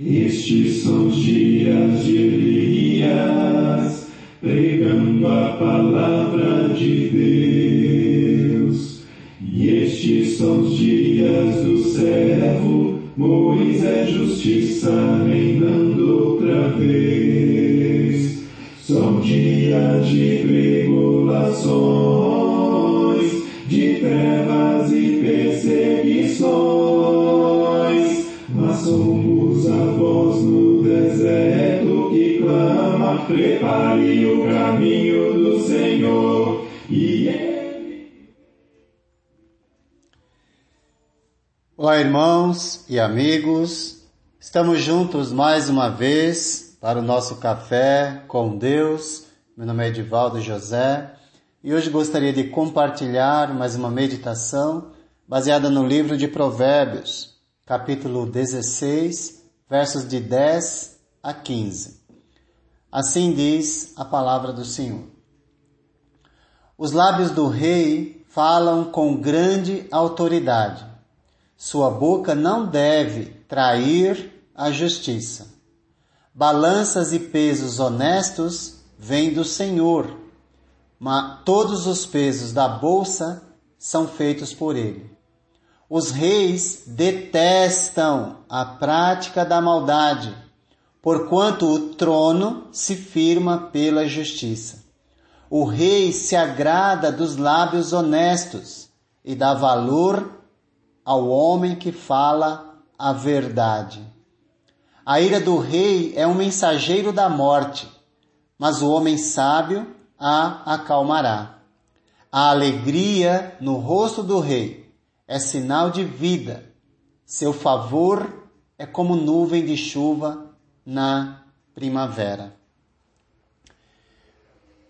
Estes são os dias de Elias, pregando a palavra de Deus. E estes são os dias do servo Moisés, justiça reinando outra vez. São dias de tribulações, de trevas e perseguições. Prepare o caminho do Senhor. E Ele. Olá, irmãos e amigos. Estamos juntos mais uma vez para o nosso café com Deus. Meu nome é Edivaldo José e hoje gostaria de compartilhar mais uma meditação baseada no livro de Provérbios, capítulo 16, versos de 10 a 15. Assim diz a palavra do Senhor. Os lábios do rei falam com grande autoridade. Sua boca não deve trair a justiça. Balanças e pesos honestos vêm do Senhor, mas todos os pesos da bolsa são feitos por ele. Os reis detestam a prática da maldade, porquanto o trono se firma pela justiça. O rei se agrada dos lábios honestos e dá valor ao homem que fala a verdade. A ira do rei é um mensageiro da morte, mas o homem sábio a acalmará. A alegria no rosto do rei é sinal de vida. Seu favor é como nuvem de chuva na primavera.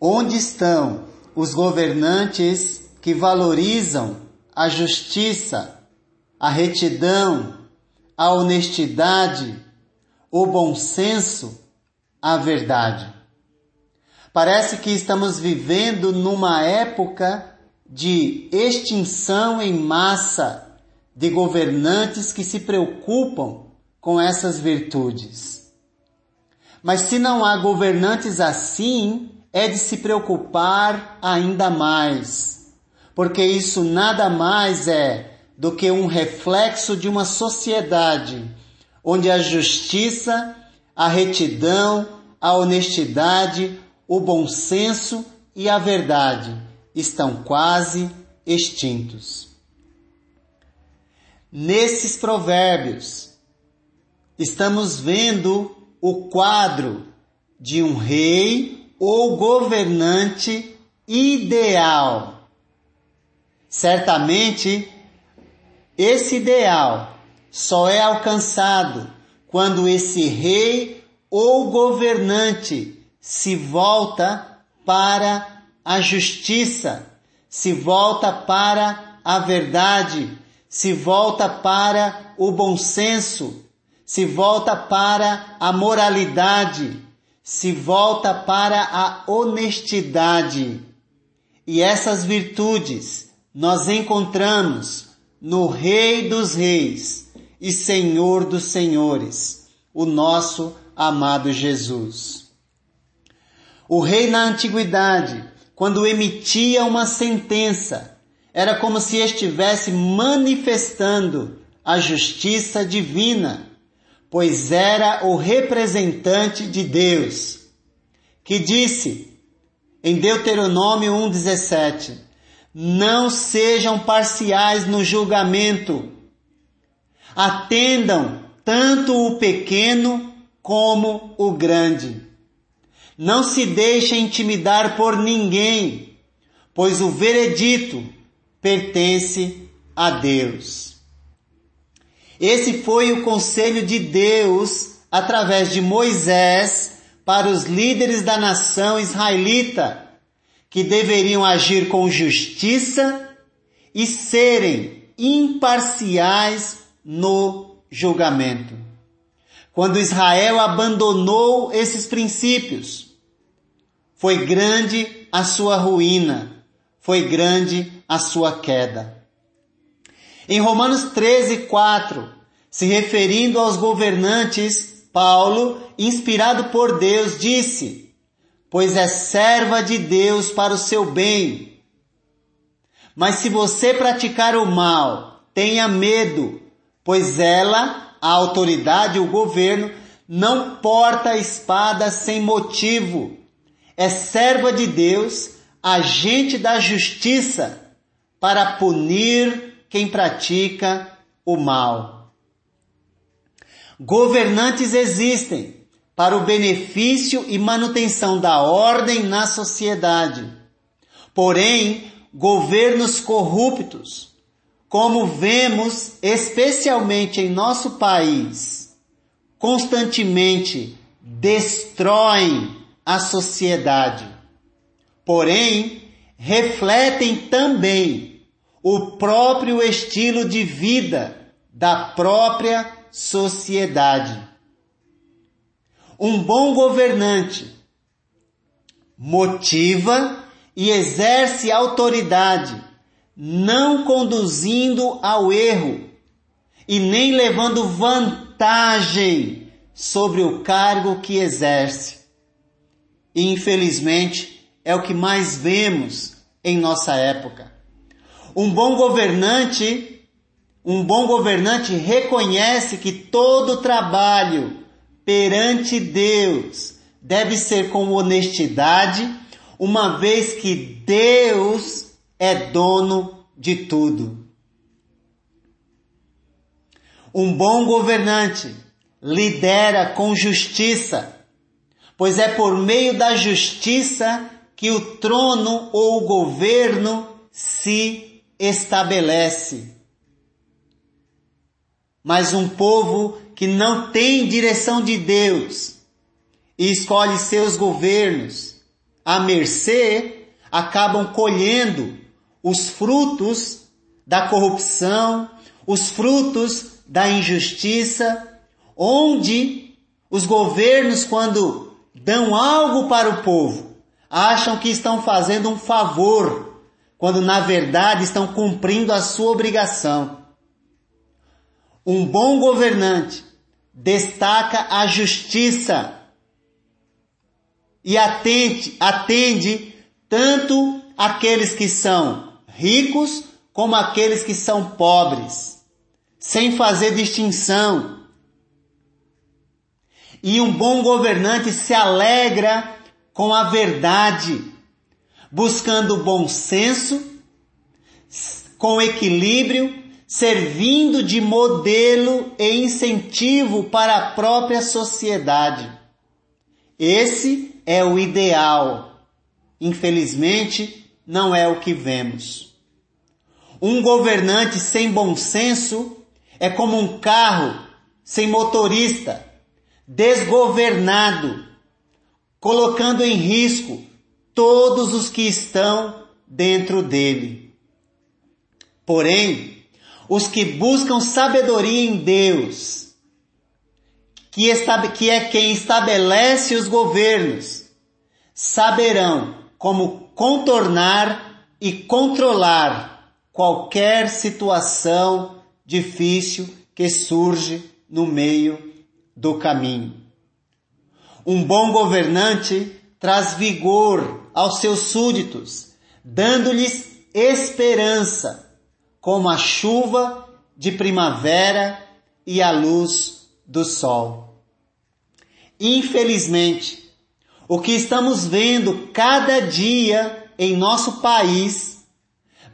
Onde estão os governantes que valorizam a justiça, a retidão, a honestidade, o bom senso, a verdade? Parece que estamos vivendo numa época de extinção em massa de governantes que se preocupam com essas virtudes. Mas se não há governantes assim, é de se preocupar ainda mais, porque isso nada mais é do que um reflexo de uma sociedade onde a justiça, a retidão, a honestidade, o bom senso e a verdade estão quase extintos. Nesses provérbios, estamos vendo o quadro de um rei ou governante ideal. Certamente, esse ideal só é alcançado quando esse rei ou governante se volta para a justiça, se volta para a verdade, se volta para o bom senso, se volta para a moralidade, se volta para a honestidade. E essas virtudes nós encontramos no Rei dos Reis e Senhor dos Senhores, o nosso amado Jesus. O rei na antiguidade quando emitia uma sentença, era como se estivesse manifestando a justiça divina, pois era o representante de Deus, que disse em Deuteronômio 1,17: Não sejam parciais no julgamento, atendam tanto o pequeno como o grande. Não se deixe intimidar por ninguém, pois o veredito pertence a Deus. Esse foi o conselho de Deus através de Moisés para os líderes da nação israelita, que deveriam agir com justiça e serem imparciais no julgamento. Quando Israel abandonou esses princípios, foi grande a sua ruína, foi grande a sua queda. Em Romanos 13, 4, se referindo aos governantes, Paulo, inspirado por Deus, disse: Pois é serva de Deus para o seu bem. Mas se você praticar o mal, tenha medo, pois ela, a autoridade, o governo, não porta a espada sem motivo. É serva de Deus, agente da justiça, para punir quem pratica o mal. Governantes existem para o benefício e manutenção da ordem na sociedade. Porém, governos corruptos, como vemos especialmente em nosso país, constantemente destroem a sociedade. Porém, refletem também o próprio estilo de vida da própria sociedade. Um bom governante motiva e exerce autoridade, não conduzindo ao erro e nem levando vantagem sobre o cargo que exerce. Infelizmente é o que mais vemos em nossa época. Um bom governante, um bom governante reconhece que todo trabalho perante Deus deve ser com honestidade, uma vez que Deus é dono de tudo. Um bom governante lidera com justiça, pois é por meio da justiça que o trono ou o governo se estabelece. Mas um povo que não tem direção de Deus e escolhe seus governos à mercê, acabam colhendo os frutos da corrupção, os frutos da injustiça, onde os governos, quando dão algo para o povo, acham que estão fazendo um favor quando na verdade estão cumprindo a sua obrigação. Um bom governante destaca a justiça e atende, atende tanto aqueles que são ricos como aqueles que são pobres, sem fazer distinção. E um bom governante se alegra com a verdade buscando bom senso, com equilíbrio, servindo de modelo e incentivo para a própria sociedade. Esse é o ideal. Infelizmente, não é o que vemos. Um governante sem bom senso é como um carro sem motorista, desgovernado, colocando em risco todos os que estão dentro dele. Porém, os que buscam sabedoria em Deus, que, é quem estabelece os governos, saberão como contornar e controlar qualquer situação difícil que surge no meio do caminho. Um bom governante traz vigor aos seus súditos, dando-lhes esperança, como a chuva de primavera e a luz do sol. Infelizmente, o que estamos vendo cada dia em nosso país,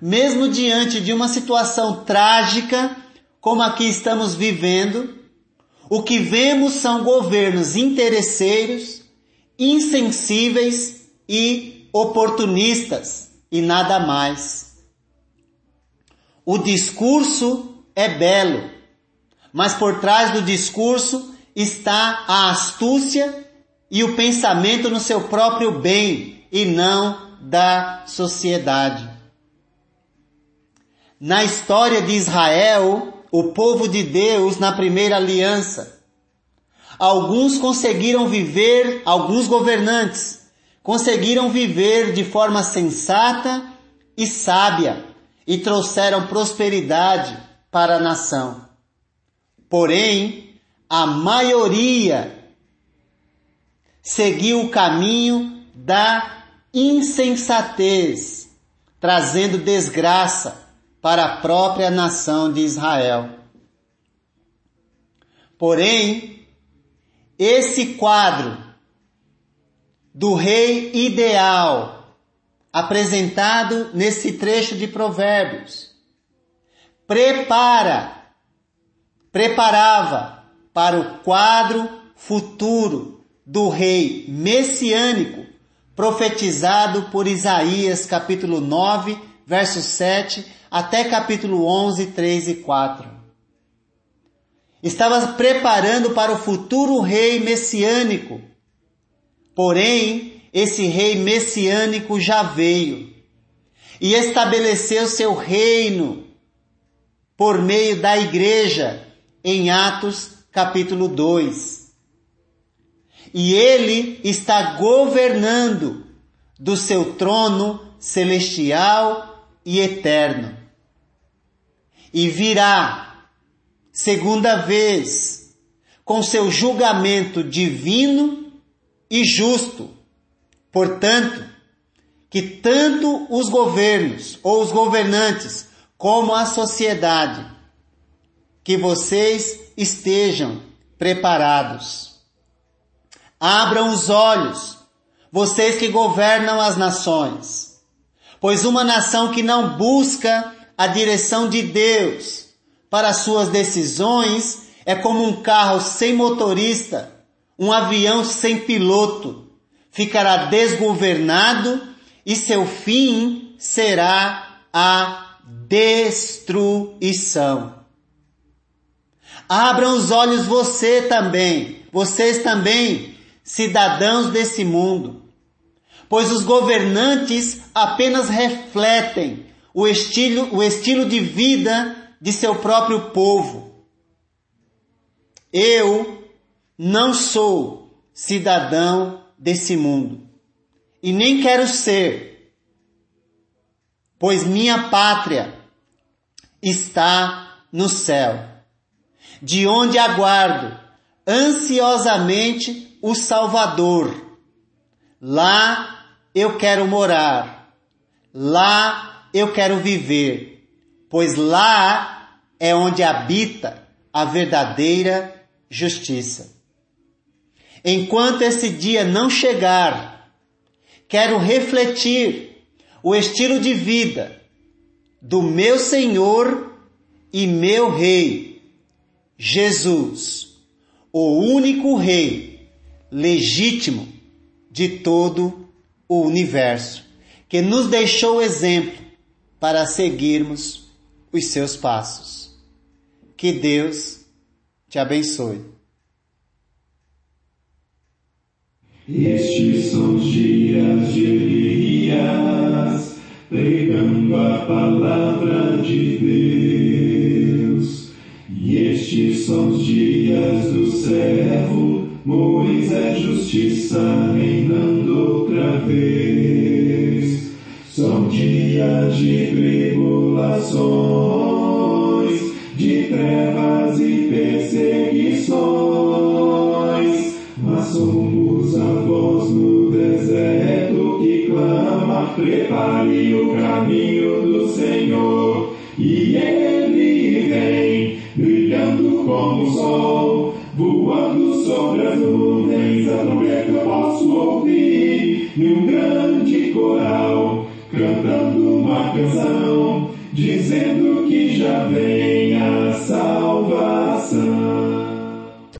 mesmo diante de uma situação trágica como a que estamos vivendo, o que vemos são governos interesseiros, insensíveis e oportunistas e nada mais. O discurso é belo, mas por trás do discurso está a astúcia e o pensamento no seu próprio bem e não da sociedade. Na história de Israel, o povo de Deus na primeira aliança, alguns conseguiram viver, alguns governantes conseguiram viver de forma sensata e sábia e trouxeram prosperidade para a nação. Porém, a maioria seguiu o caminho da insensatez, trazendo desgraça para a própria nação de Israel. Porém, esse quadro do rei ideal apresentado nesse trecho de Provérbios prepara, preparava para o quadro futuro do rei messiânico profetizado por Isaías capítulo 9, verso 7 até capítulo 11, 3 e 4. Estava preparando para o futuro rei messiânico. Porém, esse rei messiânico já veio e estabeleceu seu reino por meio da igreja em Atos capítulo 2. E ele está governando do seu trono celestial e eterno. E virá, segunda vez, com seu julgamento divino e justo. Portanto, que tanto os governos ou os governantes como a sociedade, que vocês estejam preparados. Abram os olhos, vocês que governam as nações, pois uma nação que não busca a direção de Deus para suas decisões é como um carro sem motorista, um avião sem piloto. Ficará desgovernado e seu fim será a destruição. Abram os olhos você também, vocês também, cidadãos desse mundo, pois os governantes apenas refletem o estilo, o estilo de vida de seu próprio povo. Eu não sou cidadão desse mundo e nem quero ser, pois minha pátria está no céu de onde aguardo ansiosamente o Salvador. Lá eu quero morar, lá eu quero viver, pois lá é onde habita a verdadeira justiça. Enquanto esse dia não chegar, quero refletir o estilo de vida do meu Senhor e meu Rei Jesus, o único Rei legítimo de todo o universo, que nos deixou exemplo para seguirmos os seus passos. Que Deus te abençoe. Estes são os dias prepare o caminho do Senhor.